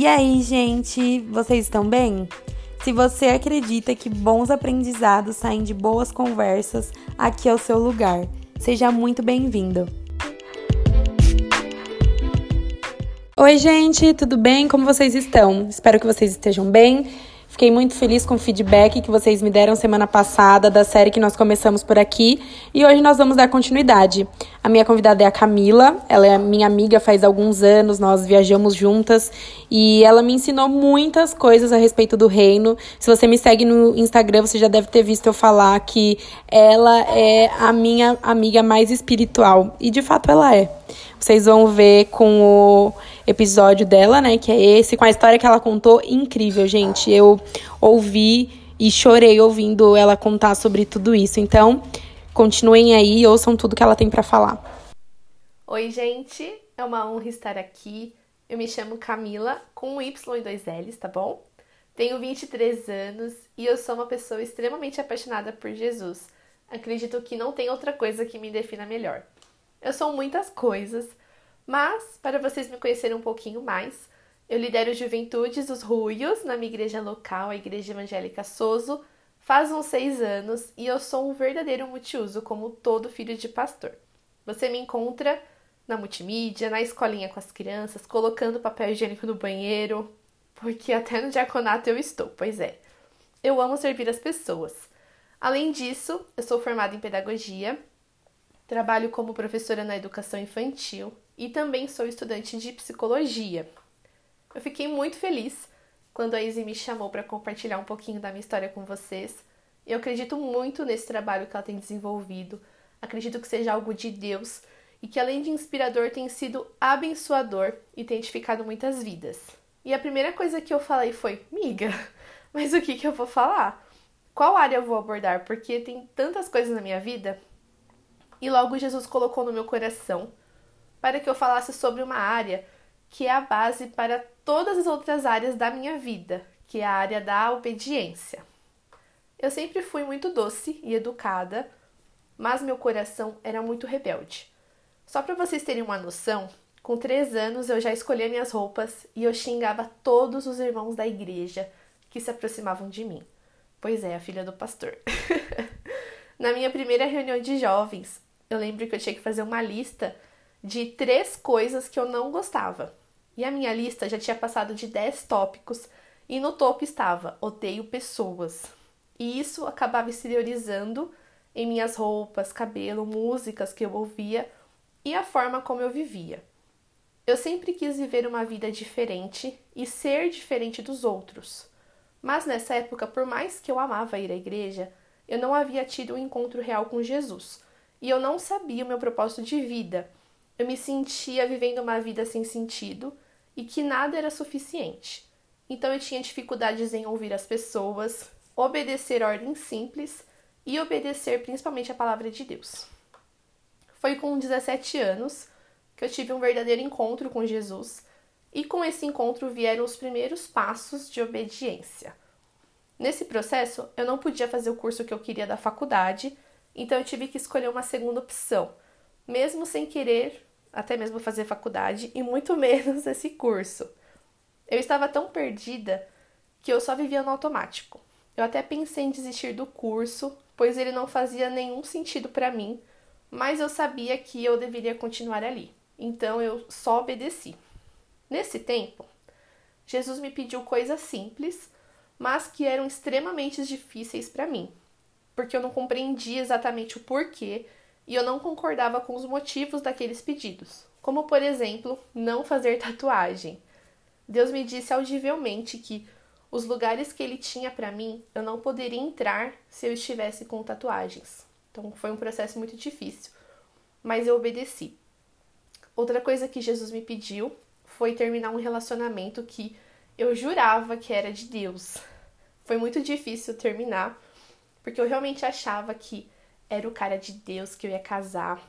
E aí, gente, vocês estão bem? Se você acredita que bons aprendizados saem de boas conversas, aqui é o seu lugar. Seja muito bem-vindo. Oi, gente, tudo bem? Como vocês estão? Espero que vocês estejam bem. Fiquei muito feliz com o feedback que vocês me deram semana passada da série que nós começamos por aqui e hoje nós vamos dar continuidade. A minha convidada é a Camila, ela é minha amiga faz alguns anos, nós viajamos juntas e ela me ensinou muitas coisas a respeito do reino. Se você me segue no Instagram, você já deve ter visto eu falar que ela é a minha amiga mais espiritual e de fato ela é. Vocês vão ver com o episódio dela, né? Que é esse, com a história que ela contou. Incrível, gente. Eu ouvi e chorei ouvindo ela contar sobre tudo isso. Então, continuem aí e ouçam tudo que ela tem para falar. Oi, gente. É uma honra estar aqui. Eu me chamo Camila, com um Y e dois L's, tá bom? Tenho 23 anos e eu sou uma pessoa extremamente apaixonada por Jesus. Acredito que não tem outra coisa que me defina melhor. Eu sou muitas coisas, mas para vocês me conhecerem um pouquinho mais, eu lidero Juventudes os Ruios na minha igreja local, a Igreja Evangélica Soso, faz uns seis anos e eu sou um verdadeiro multiuso, como todo filho de pastor. Você me encontra na multimídia, na escolinha com as crianças, colocando papel higiênico no banheiro, porque até no diaconato eu estou, pois é. Eu amo servir as pessoas. Além disso, eu sou formada em pedagogia Trabalho como professora na educação infantil e também sou estudante de psicologia. Eu fiquei muito feliz quando a Izzy me chamou para compartilhar um pouquinho da minha história com vocês. Eu acredito muito nesse trabalho que ela tem desenvolvido. Acredito que seja algo de Deus e que além de inspirador tem sido abençoador e tem edificado muitas vidas. E a primeira coisa que eu falei foi: "Miga, mas o que que eu vou falar? Qual área eu vou abordar? Porque tem tantas coisas na minha vida e logo Jesus colocou no meu coração para que eu falasse sobre uma área que é a base para todas as outras áreas da minha vida, que é a área da obediência. Eu sempre fui muito doce e educada, mas meu coração era muito rebelde. Só para vocês terem uma noção, com três anos eu já escolhia minhas roupas e eu xingava todos os irmãos da igreja que se aproximavam de mim. Pois é, a filha do pastor. Na minha primeira reunião de jovens, eu lembro que eu tinha que fazer uma lista de três coisas que eu não gostava. E a minha lista já tinha passado de 10 tópicos e no topo estava odeio pessoas. E isso acabava exteriorizando em minhas roupas, cabelo, músicas que eu ouvia e a forma como eu vivia. Eu sempre quis viver uma vida diferente e ser diferente dos outros. Mas nessa época, por mais que eu amava ir à igreja, eu não havia tido um encontro real com Jesus e eu não sabia o meu propósito de vida. Eu me sentia vivendo uma vida sem sentido e que nada era suficiente. Então eu tinha dificuldades em ouvir as pessoas, obedecer ordens simples e obedecer principalmente a palavra de Deus. Foi com 17 anos que eu tive um verdadeiro encontro com Jesus e com esse encontro vieram os primeiros passos de obediência. Nesse processo, eu não podia fazer o curso que eu queria da faculdade então eu tive que escolher uma segunda opção, mesmo sem querer até mesmo fazer faculdade e muito menos esse curso. Eu estava tão perdida que eu só vivia no automático. Eu até pensei em desistir do curso, pois ele não fazia nenhum sentido para mim, mas eu sabia que eu deveria continuar ali. Então eu só obedeci. Nesse tempo, Jesus me pediu coisas simples, mas que eram extremamente difíceis para mim porque eu não compreendia exatamente o porquê e eu não concordava com os motivos daqueles pedidos, como por exemplo, não fazer tatuagem. Deus me disse audivelmente que os lugares que ele tinha para mim, eu não poderia entrar se eu estivesse com tatuagens. Então foi um processo muito difícil, mas eu obedeci. Outra coisa que Jesus me pediu foi terminar um relacionamento que eu jurava que era de Deus. Foi muito difícil terminar, porque eu realmente achava que era o cara de Deus que eu ia casar.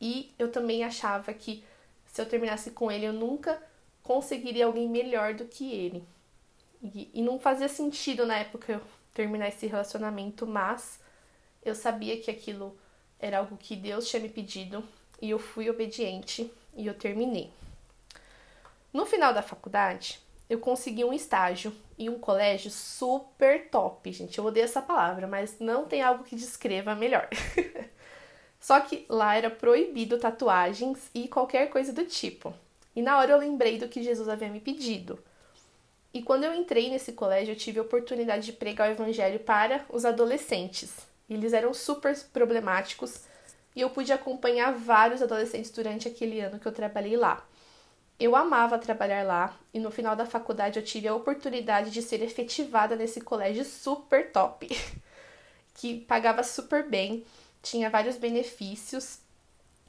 E eu também achava que se eu terminasse com ele, eu nunca conseguiria alguém melhor do que ele. E, e não fazia sentido na época eu terminar esse relacionamento, mas eu sabia que aquilo era algo que Deus tinha me pedido e eu fui obediente e eu terminei. No final da faculdade, eu consegui um estágio em um colégio super top, gente. Eu odeio essa palavra, mas não tem algo que descreva melhor. Só que lá era proibido tatuagens e qualquer coisa do tipo. E na hora eu lembrei do que Jesus havia me pedido. E quando eu entrei nesse colégio, eu tive a oportunidade de pregar o evangelho para os adolescentes. Eles eram super problemáticos e eu pude acompanhar vários adolescentes durante aquele ano que eu trabalhei lá. Eu amava trabalhar lá e no final da faculdade eu tive a oportunidade de ser efetivada nesse colégio super top, que pagava super bem, tinha vários benefícios,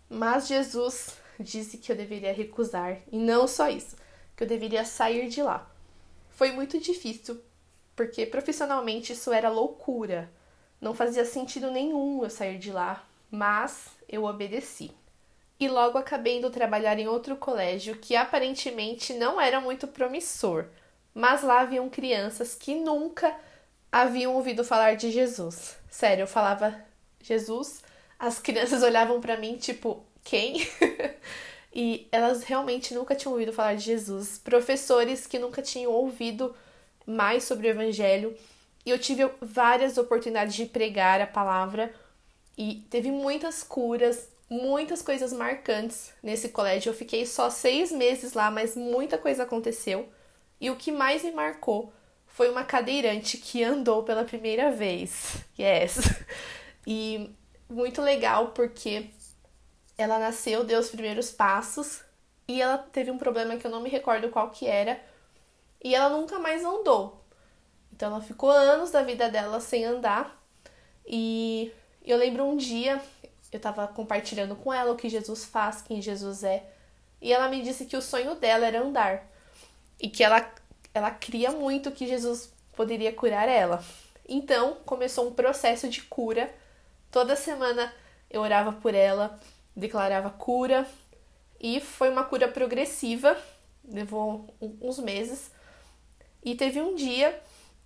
mas Jesus disse que eu deveria recusar e não só isso, que eu deveria sair de lá. Foi muito difícil, porque profissionalmente isso era loucura. Não fazia sentido nenhum eu sair de lá, mas eu obedeci. E logo acabei indo trabalhar em outro colégio que aparentemente não era muito promissor, mas lá haviam crianças que nunca haviam ouvido falar de Jesus. Sério, eu falava Jesus, as crianças olhavam para mim tipo, quem? e elas realmente nunca tinham ouvido falar de Jesus. Professores que nunca tinham ouvido mais sobre o evangelho. E eu tive várias oportunidades de pregar a palavra e teve muitas curas, muitas coisas marcantes nesse colégio. Eu fiquei só seis meses lá, mas muita coisa aconteceu. E o que mais me marcou foi uma cadeirante que andou pela primeira vez. Yes! E muito legal porque ela nasceu, deu os primeiros passos e ela teve um problema que eu não me recordo qual que era e ela nunca mais andou. Então ela ficou anos da vida dela sem andar e eu lembro um dia eu estava compartilhando com ela o que Jesus faz, quem Jesus é, e ela me disse que o sonho dela era andar e que ela ela cria muito que Jesus poderia curar ela. Então, começou um processo de cura. Toda semana eu orava por ela, declarava cura e foi uma cura progressiva, levou uns meses. E teve um dia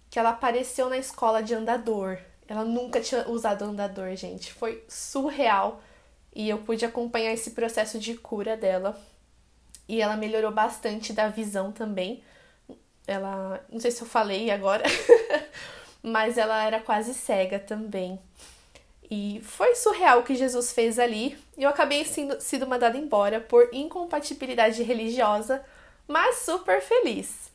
que ela apareceu na escola de andador. Ela nunca tinha usado andador, gente. Foi surreal. E eu pude acompanhar esse processo de cura dela. E ela melhorou bastante da visão também. Ela, não sei se eu falei agora, mas ela era quase cega também. E foi surreal o que Jesus fez ali. Eu acabei sendo, sido mandada embora por incompatibilidade religiosa, mas super feliz.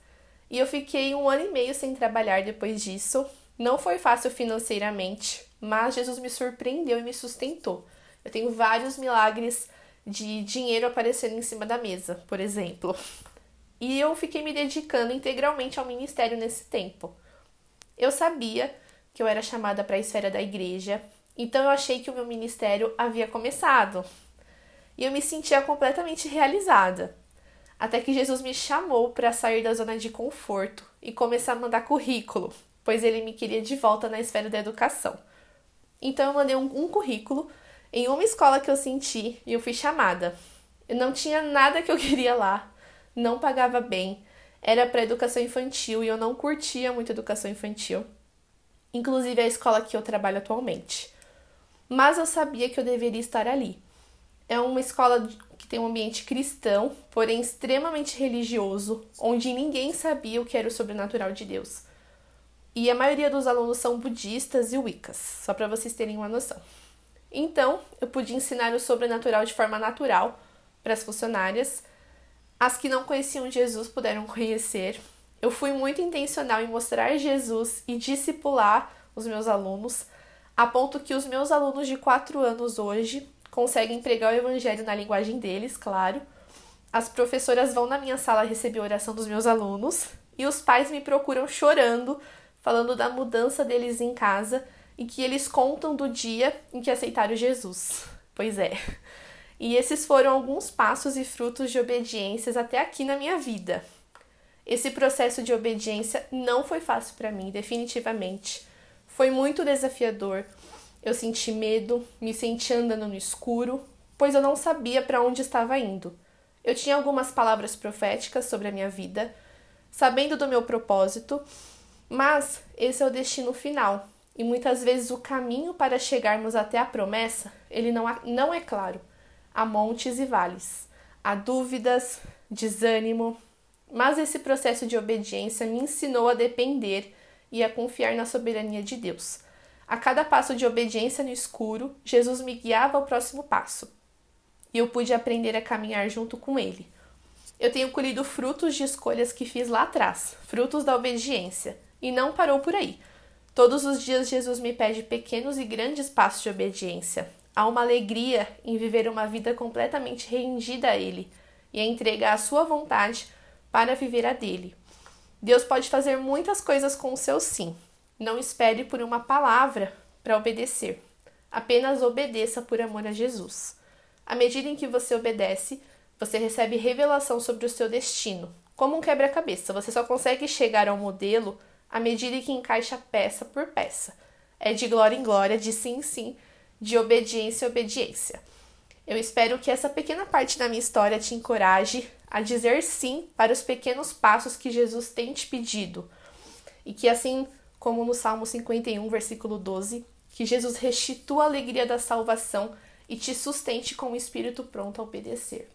E eu fiquei um ano e meio sem trabalhar depois disso. Não foi fácil financeiramente, mas Jesus me surpreendeu e me sustentou. Eu tenho vários milagres de dinheiro aparecendo em cima da mesa, por exemplo. E eu fiquei me dedicando integralmente ao ministério nesse tempo. Eu sabia que eu era chamada para a esfera da igreja, então eu achei que o meu ministério havia começado. E eu me sentia completamente realizada. Até que Jesus me chamou para sair da zona de conforto e começar a mandar currículo pois ele me queria de volta na esfera da educação. Então eu mandei um, um currículo em uma escola que eu senti e eu fui chamada. Eu não tinha nada que eu queria lá, não pagava bem, era para educação infantil e eu não curtia muito educação infantil, inclusive a escola que eu trabalho atualmente. Mas eu sabia que eu deveria estar ali. É uma escola que tem um ambiente cristão, porém extremamente religioso, onde ninguém sabia o que era o sobrenatural de Deus. E a maioria dos alunos são budistas e wiccas, só para vocês terem uma noção. Então, eu pude ensinar o sobrenatural de forma natural para as funcionárias. As que não conheciam Jesus puderam conhecer. Eu fui muito intencional em mostrar Jesus e discipular os meus alunos, a ponto que os meus alunos de 4 anos hoje conseguem pregar o evangelho na linguagem deles, claro. As professoras vão na minha sala receber a oração dos meus alunos e os pais me procuram chorando falando da mudança deles em casa e que eles contam do dia em que aceitaram Jesus. Pois é. E esses foram alguns passos e frutos de obediências até aqui na minha vida. Esse processo de obediência não foi fácil para mim, definitivamente. Foi muito desafiador. Eu senti medo, me senti andando no escuro, pois eu não sabia para onde estava indo. Eu tinha algumas palavras proféticas sobre a minha vida, sabendo do meu propósito, mas esse é o destino final, e muitas vezes o caminho para chegarmos até a promessa, ele não, não é claro. Há montes e vales, há dúvidas, desânimo, Mas esse processo de obediência me ensinou a depender e a confiar na soberania de Deus. A cada passo de obediência no escuro, Jesus me guiava ao próximo passo. E eu pude aprender a caminhar junto com ele. Eu tenho colhido frutos de escolhas que fiz lá atrás, frutos da obediência, e não parou por aí. Todos os dias Jesus me pede pequenos e grandes passos de obediência. Há uma alegria em viver uma vida completamente rendida a Ele e a entregar a sua vontade para viver a dele. Deus pode fazer muitas coisas com o seu sim. Não espere por uma palavra para obedecer. Apenas obedeça por amor a Jesus. À medida em que você obedece, você recebe revelação sobre o seu destino. Como um quebra-cabeça, você só consegue chegar ao modelo à medida que encaixa peça por peça. É de glória em glória, de sim em sim, de obediência em obediência. Eu espero que essa pequena parte da minha história te encoraje a dizer sim para os pequenos passos que Jesus tem te pedido. E que assim como no Salmo 51, versículo 12, que Jesus restitua a alegria da salvação e te sustente com o espírito pronto a obedecer.